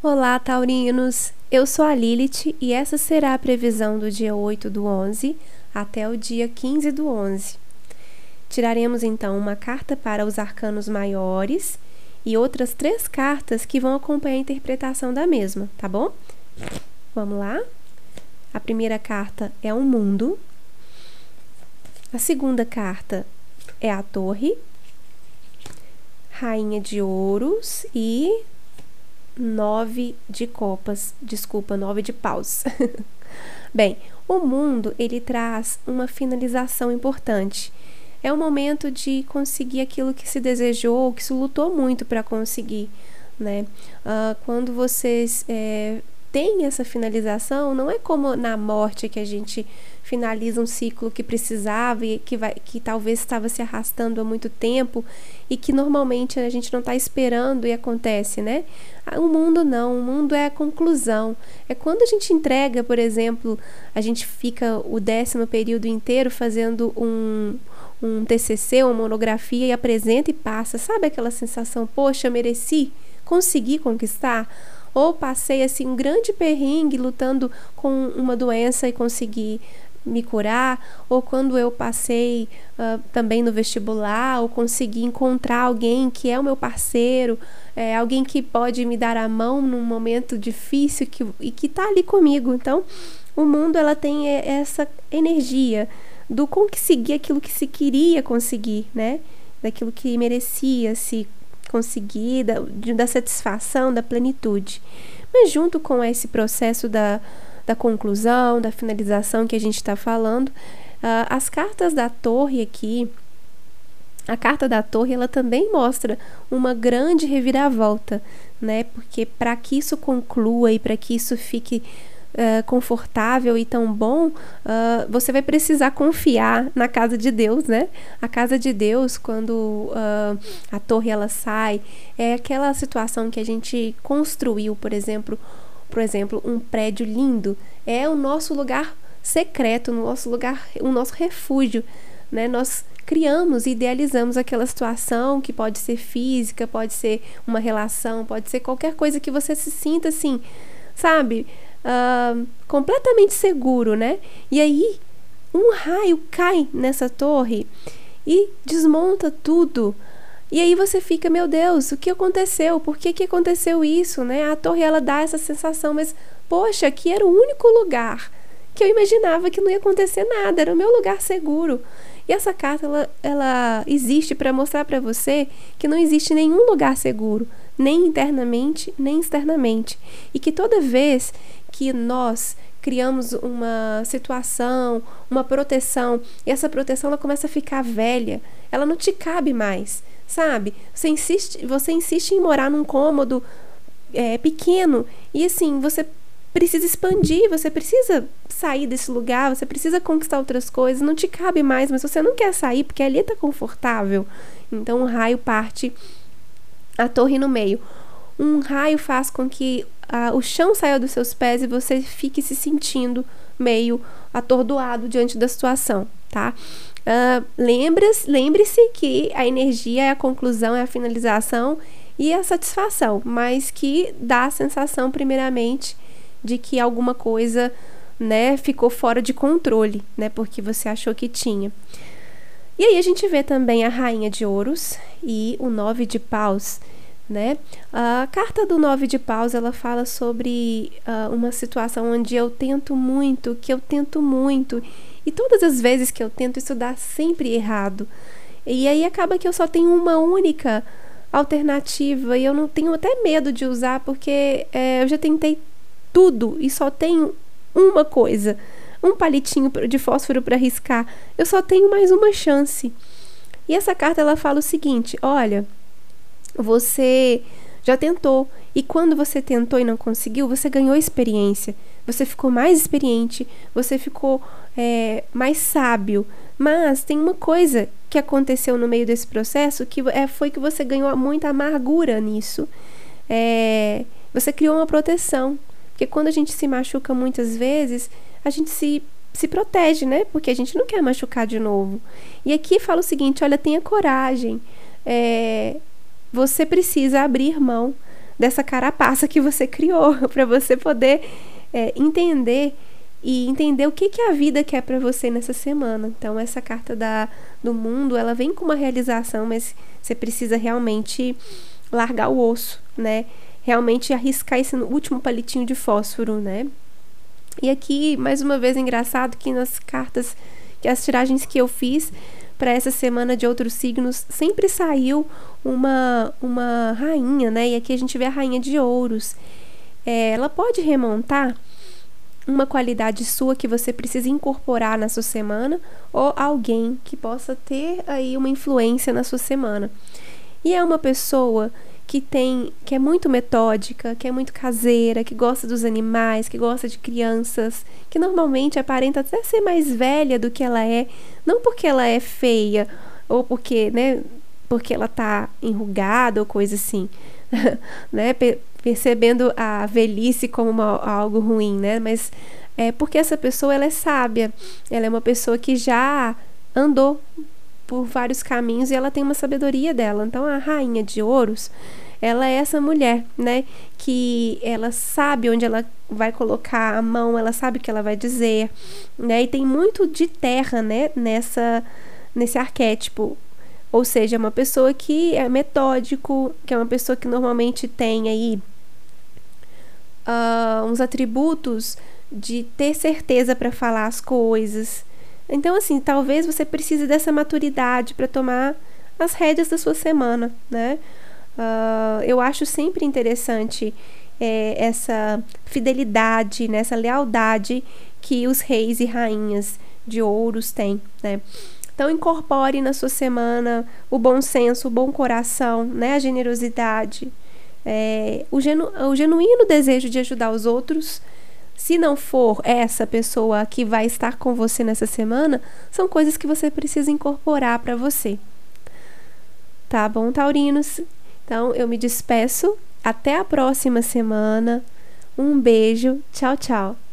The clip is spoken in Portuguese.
Olá, taurinos! Eu sou a Lilith e essa será a previsão do dia 8 do 11 até o dia 15 do 11. Tiraremos então uma carta para os arcanos maiores e outras três cartas que vão acompanhar a interpretação da mesma, tá bom? Vamos lá? A primeira carta é o mundo. A segunda carta é a torre. Rainha de ouros e nove de copas, desculpa, nove de paus. Bem, o mundo ele traz uma finalização importante. É o momento de conseguir aquilo que se desejou, que se lutou muito para conseguir, né? Uh, quando vocês é, têm essa finalização, não é como na morte que a gente finaliza um ciclo que precisava e que, vai, que talvez estava se arrastando há muito tempo e que normalmente a gente não está esperando e acontece, né? Ah, o mundo não, o mundo é a conclusão. É quando a gente entrega, por exemplo, a gente fica o décimo período inteiro fazendo um, um TCC, uma monografia e apresenta e passa. Sabe aquela sensação, poxa, mereci, consegui conquistar? Ou passei assim um grande perrengue lutando com uma doença e consegui me curar, ou quando eu passei uh, também no vestibular, ou consegui encontrar alguém que é o meu parceiro, é, alguém que pode me dar a mão num momento difícil que, e que está ali comigo. Então, o mundo ela tem essa energia do conseguir aquilo que se queria conseguir, né? Daquilo que merecia se conseguir, da, da satisfação, da plenitude. Mas junto com esse processo da da conclusão, da finalização que a gente está falando. Uh, as cartas da torre aqui, a carta da torre, ela também mostra uma grande reviravolta, né? Porque para que isso conclua e para que isso fique uh, confortável e tão bom, uh, você vai precisar confiar na casa de Deus, né? A casa de Deus, quando a torre ela sai, é aquela situação que a gente construiu, por exemplo, por exemplo, um prédio lindo é o nosso lugar secreto, o nosso lugar, o nosso refúgio, né? Nós criamos e idealizamos aquela situação que pode ser física, pode ser uma relação, pode ser qualquer coisa que você se sinta assim, sabe, uh, completamente seguro, né? E aí um raio cai nessa torre e desmonta tudo. E aí você fica, meu Deus, o que aconteceu? Por que, que aconteceu isso, né? A torre ela dá essa sensação, mas poxa, aqui era o único lugar que eu imaginava que não ia acontecer nada, era o meu lugar seguro. E essa carta ela, ela existe para mostrar para você que não existe nenhum lugar seguro, nem internamente, nem externamente, e que toda vez que nós criamos uma situação, uma proteção, e essa proteção ela começa a ficar velha, ela não te cabe mais sabe? Você insiste, você insiste em morar num cômodo é, pequeno e assim, você precisa expandir, você precisa sair desse lugar, você precisa conquistar outras coisas, não te cabe mais, mas você não quer sair porque ali está confortável. Então o raio parte a torre no meio. Um raio faz com que o chão saia dos seus pés e você fique se sentindo meio atordoado diante da situação, tá? Uh, Lembre-se que a energia é a conclusão, é a finalização e a satisfação, mas que dá a sensação, primeiramente, de que alguma coisa né, ficou fora de controle, né, porque você achou que tinha. E aí a gente vê também a Rainha de Ouros e o Nove de Paus. Né? A carta do Nove de Paus ela fala sobre uh, uma situação onde eu tento muito, que eu tento muito e todas as vezes que eu tento estudar, sempre errado. E aí acaba que eu só tenho uma única alternativa e eu não tenho até medo de usar porque é, eu já tentei tudo e só tenho uma coisa, um palitinho de fósforo para riscar. Eu só tenho mais uma chance. E essa carta ela fala o seguinte: olha, você já tentou e quando você tentou e não conseguiu, você ganhou experiência você ficou mais experiente, você ficou é, mais sábio. Mas tem uma coisa que aconteceu no meio desse processo que é, foi que você ganhou muita amargura nisso. É, você criou uma proteção. Porque quando a gente se machuca muitas vezes, a gente se, se protege, né? Porque a gente não quer machucar de novo. E aqui fala o seguinte: olha, tenha coragem. É, você precisa abrir mão dessa carapaça que você criou, para você poder é, entender e entender o que, que a vida quer para você nessa semana. Então, essa carta da, do mundo, ela vem com uma realização, mas você precisa realmente largar o osso, né? Realmente arriscar esse último palitinho de fósforo, né? E aqui, mais uma vez, é engraçado que nas cartas, que as tiragens que eu fiz para essa semana de outros signos, sempre saiu uma, uma rainha, né? E aqui a gente vê a rainha de ouros. É, ela pode remontar uma qualidade sua que você precisa incorporar na sua semana ou alguém que possa ter aí uma influência na sua semana. E é uma pessoa que tem que é muito metódica, que é muito caseira, que gosta dos animais, que gosta de crianças, que normalmente aparenta até ser mais velha do que ela é, não porque ela é feia ou porque, né, porque ela tá enrugada ou coisa assim, né, percebendo a velhice como uma, algo ruim, né, mas é porque essa pessoa ela é sábia, ela é uma pessoa que já andou por vários caminhos e ela tem uma sabedoria dela. Então a rainha de ouros, ela é essa mulher, né, que ela sabe onde ela vai colocar a mão, ela sabe o que ela vai dizer, né? E tem muito de terra, né, nessa nesse arquétipo. Ou seja, é uma pessoa que é metódico, que é uma pessoa que normalmente tem aí uh, uns atributos de ter certeza para falar as coisas, então, assim, talvez você precise dessa maturidade para tomar as rédeas da sua semana, né? Uh, eu acho sempre interessante é, essa fidelidade, né? essa lealdade que os reis e rainhas de ouros têm, né? Então, incorpore na sua semana o bom senso, o bom coração, né? a generosidade, é, o, genu o genuíno desejo de ajudar os outros, se não for essa pessoa que vai estar com você nessa semana, são coisas que você precisa incorporar para você. Tá bom, Taurinos? Então eu me despeço. Até a próxima semana. Um beijo. Tchau, tchau.